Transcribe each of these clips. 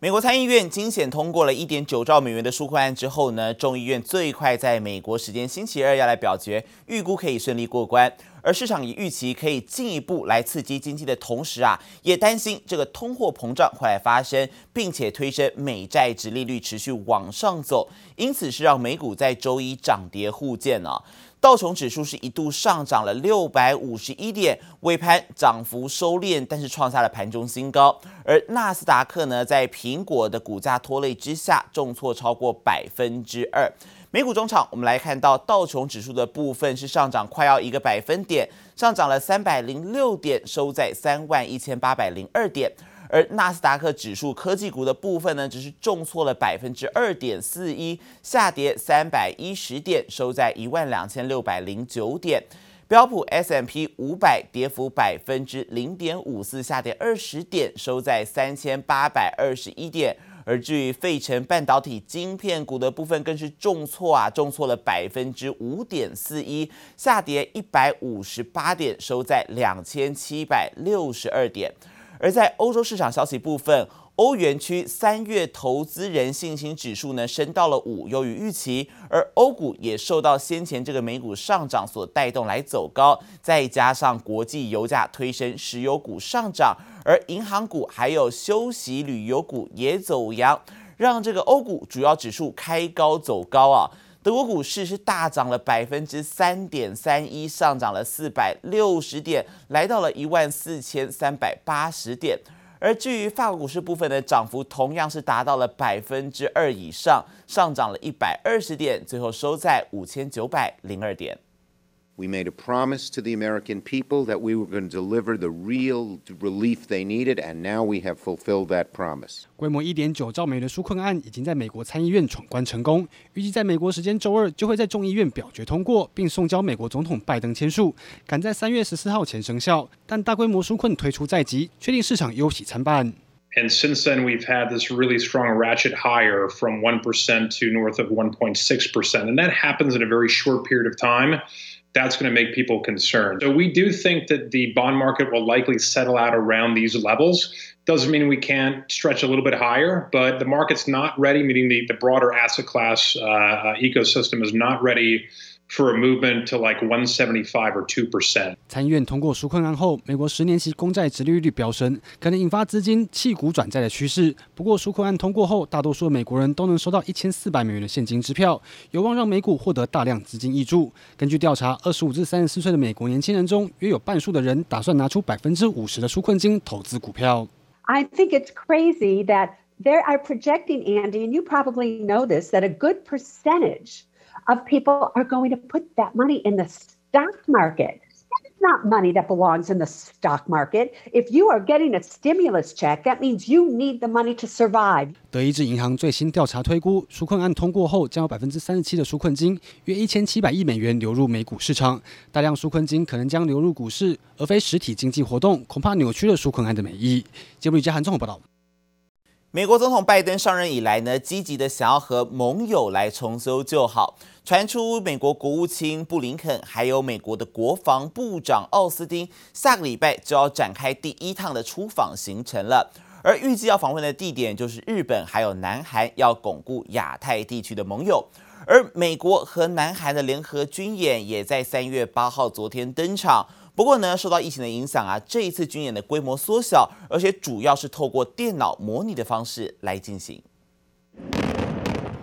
美国参议院惊险通过了一点九兆美元的纾困案之后呢，众议院最快在美国时间星期二要来表决，预估可以顺利过关。而市场也预期可以进一步来刺激经济的同时啊，也担心这个通货膨胀会来发生，并且推升美债殖利率持续往上走，因此是让美股在周一涨跌互见啊。道琼指数是一度上涨了六百五十一点，尾盘涨幅收敛，但是创下了盘中新高。而纳斯达克呢，在苹果的股价拖累之下，重挫超过百分之二。美股中场，我们来看到道琼指数的部分是上涨快要一个百分点，上涨了三百零六点，收在三万一千八百零二点。而纳斯达克指数科技股的部分呢，只是重挫了百分之二点四一，下跌三百一十点，收在一万两千六百零九点。标普 S M P 五百跌幅百分之零点五四，下跌二十点，收在三千八百二十一点。而至于费城半导体晶片股的部分，更是重挫啊，重挫了百分之五点四一，下跌一百五十八点，收在两千七百六十二点。而在欧洲市场消息部分，欧元区三月投资人信心指数呢升到了五，优于预期。而欧股也受到先前这个美股上涨所带动来走高，再加上国际油价推升，石油股上涨，而银行股还有休息旅游股也走扬，让这个欧股主要指数开高走高啊。德国股市是大涨了百分之三点三一，上涨了四百六十点，来到了一万四千三百八十点。而至于法国股市部分的涨幅，同样是达到了百分之二以上，上涨了一百二十点，最后收在五千九百零二点。We made a promise to the American people that we were going to deliver the real relief they needed, and now we have fulfilled that promise. 规模一点九兆美元的纾困案已经在美国参议院闯关成功，预计在美国时间周二就会在众议院表决通过，并送交美国总统拜登签署，赶在三月十四号前生效。但大规模纾困推出在即，确定市场忧喜参半。And since then, we've had this really strong ratchet higher from 1% to north of 1.6%. And that happens in a very short period of time. That's going to make people concerned. So we do think that the bond market will likely settle out around these levels. Doesn't mean we can't stretch a little bit higher, but the market's not ready, meaning the, the broader asset class uh, uh, ecosystem is not ready for a movement to like 175 or 2%. 参议院通过纾困案后，美国十年期公债殖利率飙升，可能引发资金弃股转债的趋势。不过，纾困案通过后，大多数美国人都能收到一千四百美元的现金支票，有望让美股获得大量资金挹注。根据调查，二十五至三十四岁的美国年轻人中，约有半数的人打算拿出百分之五十的纾困金投资股票。I think it's crazy that they are projecting, Andy, and you probably know this, that a good percentage of people are going to put that money in the stock market. It's not money that belongs in the stock market. If you are getting a stimulus check, that means you need the money to survive. 德意志银行最新调查推估，纾困案通过后，将有百分之三十七的纾困金，约一千七百亿美元流入美股市场。大量纾困金可能将流入股市，而非实体经济活动，恐怕扭曲了纾困案的美意。节目里加韩综合报道。美国总统拜登上任以来呢，积极的想要和盟友来重修旧好。传出美国国务卿布林肯，还有美国的国防部长奥斯汀，下个礼拜就要展开第一趟的出访行程了。而预计要访问的地点就是日本，还有南韩，要巩固亚太地区的盟友。而美国和南韩的联合军演也在三月八号昨天登场。不过呢，受到疫情的影响啊，这一次军演的规模缩小，而且主要是透过电脑模拟的方式来进行。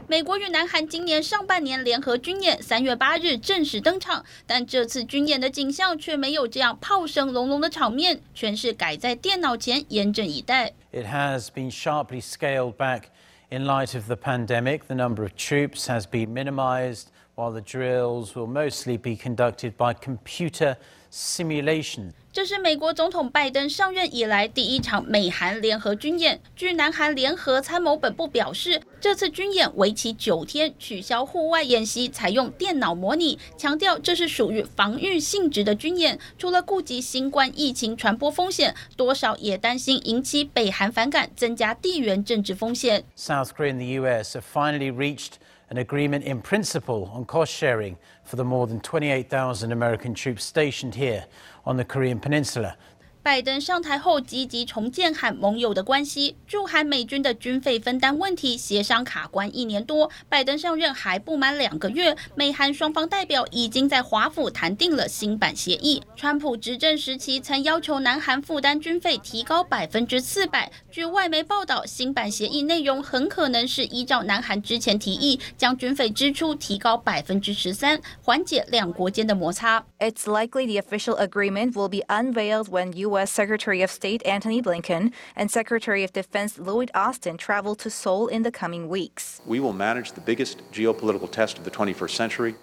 美国与南韩今年上半年联合军演三月八日正式登场，但这次军演的景象却没有这样炮声隆隆的场面，全是改在电脑前严阵以待。It has been sharply scaled back in light of the pandemic. The number of troops has been minimized, while the drills will mostly be conducted by computer simulation。这是美国总统拜登上任以来第一场美韩联合军演。据南韩联合参谋本部表示，这次军演为期九天，取消户外演习，采用电脑模拟，强调这是属于防御性质的军演。除了顾及新冠疫情传播风险，多少也担心引起北韩反感，增加地缘政治风险。South Korea and the U.S. have finally reached an agreement in principle on cost sharing for the more than 28,000 American troops stationed here on the Korean Peninsula. 拜登上台后积极重建和盟友的关系，驻韩美军的军费分担问题协商卡关一年多。拜登上任还不满两个月，美韩双方代表已经在华府谈定了新版协议。川普执政时期曾要求南韩负担军费提高百分之四百。据外媒报道，新版协议内容很可能是依照南韩之前提议，将军费支出提高百分之十三，缓解两国间的摩擦。It's likely the official agreement will be unveiled when you. U.S. Secretary of State Antony Blinken and Secretary of Defense Lloyd Austin travel to Seoul in the coming weeks. We will manage the biggest geopolitical test of the 21st century,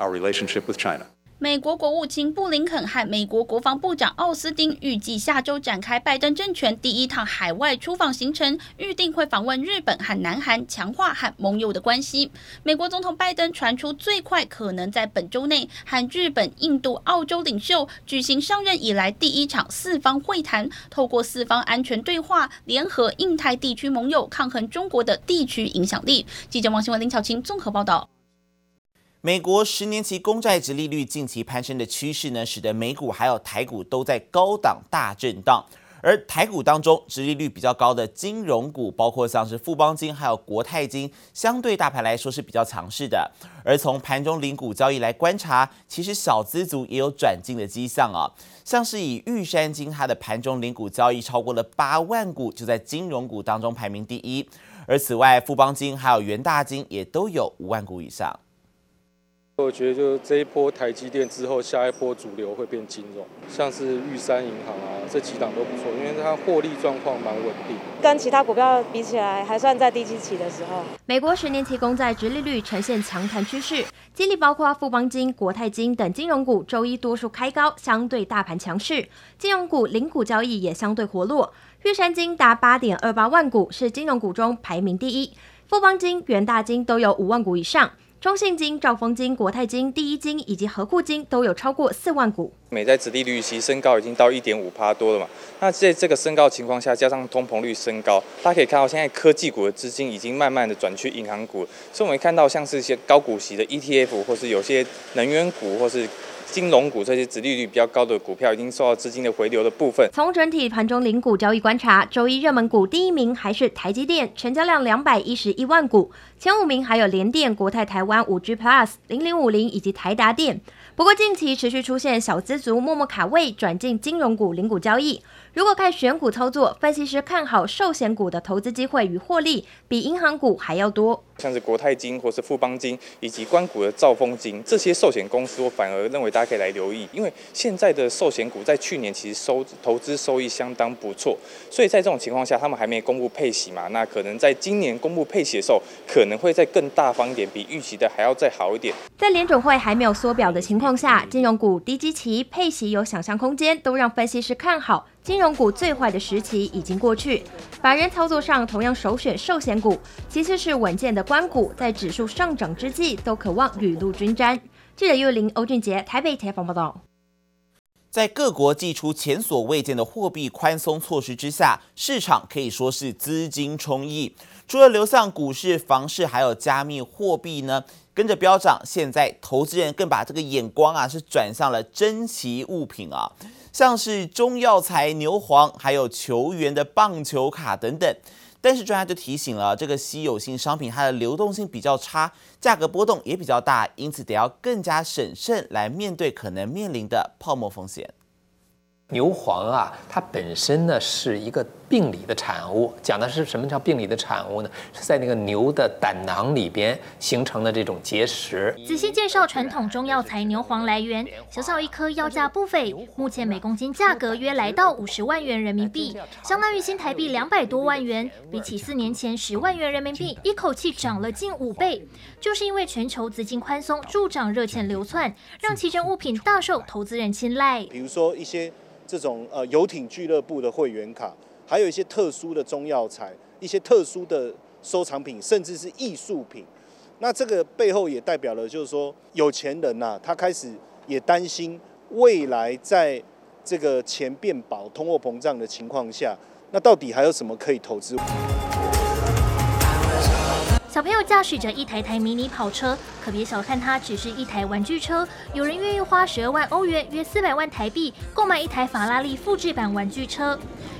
our relationship with China. 美国国务卿布林肯和美国国防部长奥斯汀预计下周展开拜登政权第一趟海外出访行程，预定会访问日本和南韩，强化和盟友的关系。美国总统拜登传出最快可能在本周内和日本、印度、澳洲领袖举行上任以来第一场四方会谈，透过四方安全对话，联合印太地区盟友抗衡中国的地区影响力。记者王新文、林巧清综合报道。美国十年期公债殖利率近期攀升的趋势呢，使得美股还有台股都在高档大震荡。而台股当中，殖利率比较高的金融股，包括像是富邦金还有国泰金，相对大盘来说是比较强势的。而从盘中零股交易来观察，其实小资族也有转进的迹象啊。像是以玉山金，它的盘中零股交易超过了八万股，就在金融股当中排名第一。而此外，富邦金还有元大金也都有五万股以上。我觉得就这一波台积电之后，下一波主流会变金融，像是玉山银行啊，这几档都不错，因为它获利状况蛮稳定。跟其他股票比起来，还算在低基期的时候。美国十年期公债直利率呈现强弹趋势，激励包括富邦金、国泰金等金融股周一多数开高，相对大盘强势。金融股零股交易也相对活络，玉山金达八点二八万股，是金融股中排名第一。富邦金、元大金都有五万股以上。中信金、兆丰金、国泰金、第一金以及合库金都有超过四万股。美债殖利率其实升高已经到一点五趴多了嘛，那在这个升高情况下，加上通膨率升高，大家可以看到现在科技股的资金已经慢慢的转去银行股，所以我们看到像是一些高股息的 ETF，或是有些能源股，或是。金融股这些殖利率比较高的股票，已经受到资金的回流的部分。从整体盘中零股交易观察，周一热门股第一名还是台积电，成交量两百一十一万股，前五名还有联电、国泰台湾、五 G Plus、零零五零以及台达电。不过近期持续出现小资族默默卡位转进金融股零股交易。如果看选股操作，分析师看好寿险股的投资机会与获利比银行股还要多。像是国泰金或是富邦金以及关谷的兆丰金这些寿险公司，我反而认为大家可以来留意，因为现在的寿险股在去年其实收投资收益相当不错，所以在这种情况下，他们还没公布配息嘛，那可能在今年公布配息的时候，可能会再更大方一点，比预期的还要再好一点。在联准会还没有缩表的情况下，金融股低基期配息有想象空间，都让分析师看好。金融股最坏的时期已经过去，法人操作上同样首选寿险股，其次是稳健的官股，在指数上涨之际都渴望雨露均沾。记者叶玲、欧俊杰台北采访报道。在各国祭出前所未见的货币宽松措施之下，市场可以说是资金充溢，除了流向股市、房市，还有加密货币呢，跟着飙涨。现在投资人更把这个眼光啊，是转向了珍奇物品啊。像是中药材牛黄，还有球员的棒球卡等等，但是专家就提醒了，这个稀有性商品它的流动性比较差，价格波动也比较大，因此得要更加审慎来面对可能面临的泡沫风险。牛黄啊，它本身呢是一个病理的产物，讲的是什么叫病理的产物呢？是在那个牛的胆囊里边形成的这种结石。仔细介绍传统中药材牛黄来源，小小一颗药价不菲，目前每公斤价格约来到五十万元人民币，相当于新台币两百多万元，比起四年前十万元人民币，一口气涨了近五倍。就是因为全球资金宽松助长热钱流窜，让奇珍物品大受投资人青睐。比如说一些。这种呃游艇俱乐部的会员卡，还有一些特殊的中药材，一些特殊的收藏品，甚至是艺术品。那这个背后也代表了，就是说有钱人呐、他开始也担心未来在这个钱变薄、通货膨胀的情况下，那到底还有什么可以投资？小朋友驾驶着一台台迷你跑车，可别小看它，只是一台玩具车。有人愿意花十二万欧元（约四百万台币）购买一台法拉利复制版玩具车。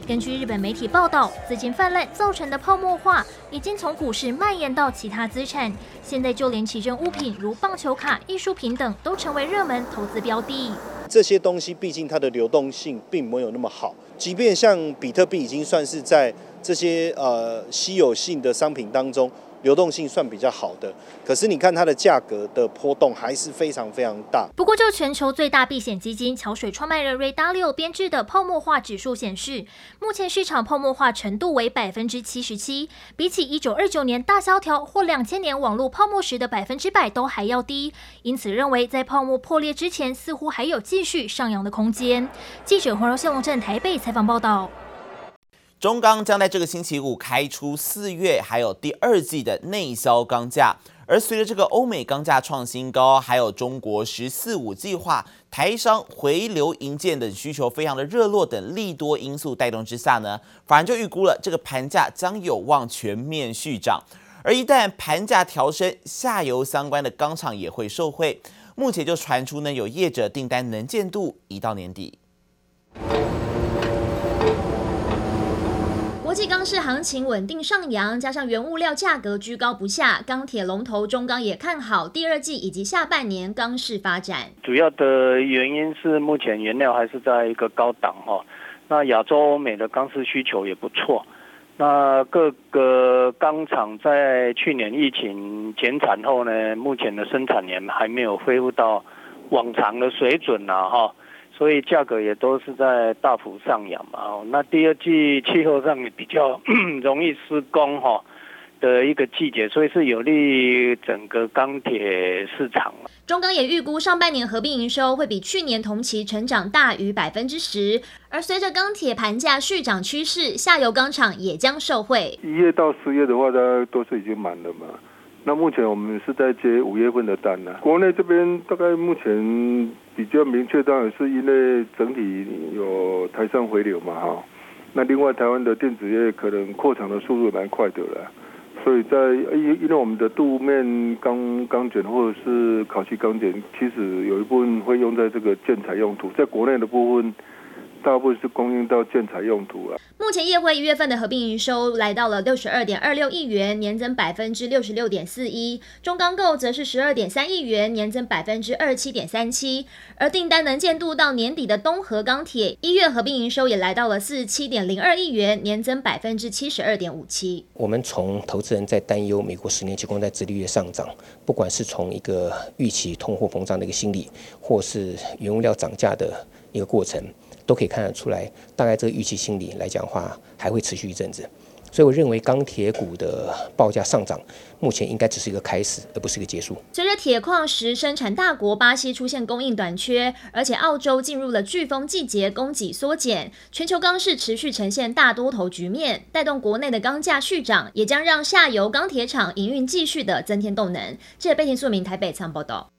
根据日本媒体报道，资金泛滥造成的泡沫化已经从股市蔓延到其他资产。现在就连其中物品如棒球卡、艺术品等都成为热门投资标的。这些东西毕竟它的流动性并没有那么好，即便像比特币已经算是在这些呃稀有性的商品当中。流动性算比较好的，可是你看它的价格的波动还是非常非常大。不过，就全球最大避险基金桥水创办人瑞达利欧编制的泡沫化指数显示，目前市场泡沫化程度为百分之七十七，比起一九二九年大萧条或两千年网络泡沫时的百分之百都还要低。因此，认为在泡沫破裂之前，似乎还有继续上扬的空间。记者黄柔信龙镇台北采访报道。中钢将在这个星期五开出四月还有第二季的内销钢价，而随着这个欧美钢价创新高，还有中国“十四五”计划、台商回流营建等需求非常的热络等利多因素带动之下呢，法人就预估了这个盘价将有望全面续涨。而一旦盘价调升，下游相关的钢厂也会受惠。目前就传出呢，有业者订单能见度已到年底。国际钢市行情稳定上扬，加上原物料价格居高不下，钢铁龙头中钢也看好第二季以及下半年钢市发展。主要的原因是目前原料还是在一个高档哈，那亚洲欧美的钢市需求也不错，那各个钢厂在去年疫情减产后呢，目前的生产年还没有恢复到往常的水准呢哈。所以价格也都是在大幅上扬嘛，哦那第二季气候上也比较 容易施工哈的一个季节，所以是有利于整个钢铁市场。中钢也预估上半年合并营收会比去年同期成长大于百分之十，而随着钢铁盘价续涨趋势，下游钢厂也将受惠。一月到十月的话，大家都是已经满了嘛。那目前我们是在接五月份的单呢。国内这边大概目前比较明确，当然是因为整体有台商回流嘛，哈。那另外台湾的电子业可能扩厂的速度蛮快的了，所以在因因为我们的镀面钢钢卷或者是烤漆钢卷，其实有一部分会用在这个建材用途，在国内的部分。大部分是供应到建材用途啊。目前业会一月份的合并营收来到了六十二点二六亿元，年增百分之六十六点四一。中钢构则是十二点三亿元，年增百分之二十七点三七。而订单能见度到年底的东河钢铁一月合并营收也来到了四十七点零二亿元，年增百分之七十二点五七。我们从投资人在担忧美国十年期公债殖利率上涨，不管是从一个预期通货膨胀的一个心理，或是原物料涨价的一个过程。都可以看得出来，大概这个预期心理来讲话，还会持续一阵子。所以我认为钢铁股的报价上涨，目前应该只是一个开始，而不是一个结束。随着铁矿石生产大国巴西出现供应短缺，而且澳洲进入了飓风季节，供给缩减，全球钢市持续呈现大多头局面，带动国内的钢价续涨，也将让下游钢铁厂营运继续的增添动能。记者贝婷素明台北仓报道。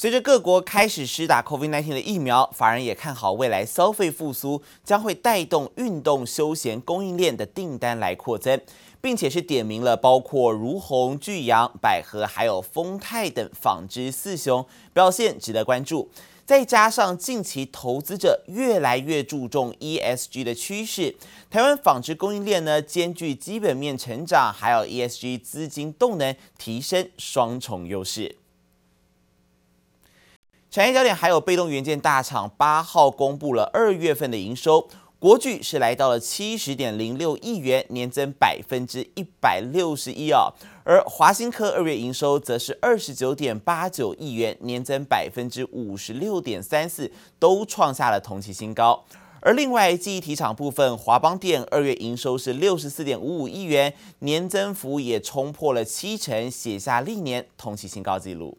随着各国开始施打 COVID-19 的疫苗，法人也看好未来消费复苏将会带动运动休闲供应链的订单来扩增，并且是点名了包括儒鸿、聚阳、百合还有丰泰等纺织四雄表现值得关注。再加上近期投资者越来越注重 ESG 的趋势，台湾纺织供应链呢兼具基本面成长，还有 ESG 资金动能提升双重优势。产业焦点还有被动元件大厂八号公布了二月份的营收，国巨是来到了七十点零六亿元，年增百分之一百六十一啊。而华新科二月营收则是二十九点八九亿元，年增百分之五十六点三四，都创下了同期新高。而另外记忆体厂部分，华邦电二月营收是六十四点五五亿元，年增幅也冲破了七成，写下历年同期新高纪录。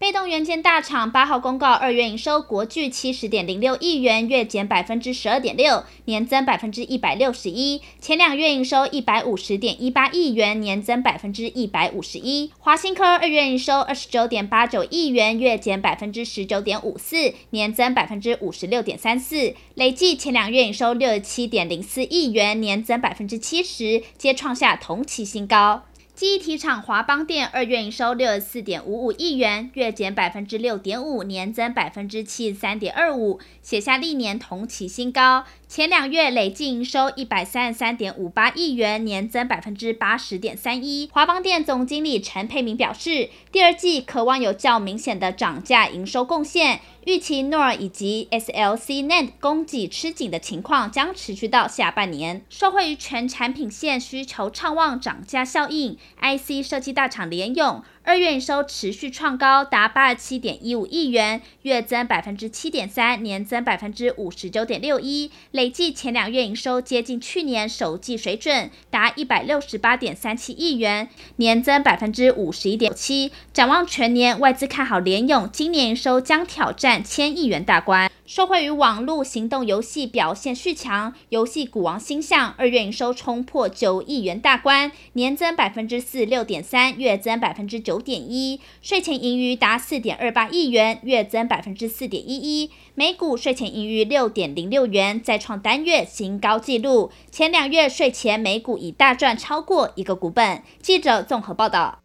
被动元件大厂八号公告，二月营收国巨七十点零六亿元，月减百分之十二点六，年增百分之一百六十一。前两月营收一百五十点一八亿元，年增百分之一百五十一。华新科二月营收二十九点八九亿元，月减百分之十九点五四，年增百分之五十六点三四。累计前两月营收六十七点零四亿元，年增百分之七十，皆创下同期新高。记忆体厂华邦电二月营收六十四点五五亿元，月减百分之六点五，年增百分之七十三点二五，写下历年同期新高。前两月累计营收一百三十三点五八亿元，年增百分之八十点三一。华邦电总经理陈佩明表示，第二季渴望有较明显的涨价营收贡献。预期 NOR 以及 SLC NAND 供给吃紧的情况将持续到下半年。受惠于全产品线需求畅旺，涨价效应，IC 设计大厂联咏。二月营收持续创高，达八十七点一五亿元，月增百分之七点三，年增百分之五十九点六一。累计前两月营收接近去年首季水准，达一百六十八点三七亿元，年增百分之五十一点七。展望全年，外资看好联咏今年营收将挑战千亿元大关。受惠于网络行动游戏表现续强，游戏股王星象二月营收冲破九亿元大关，年增百分之四六点三，月增百分之九点一，税前盈余达四点二八亿元，月增百分之四点一一，每股税前盈余六点零六元，再创单月新高纪录。前两月税前每股已大赚超过一个股本。记者综合报道。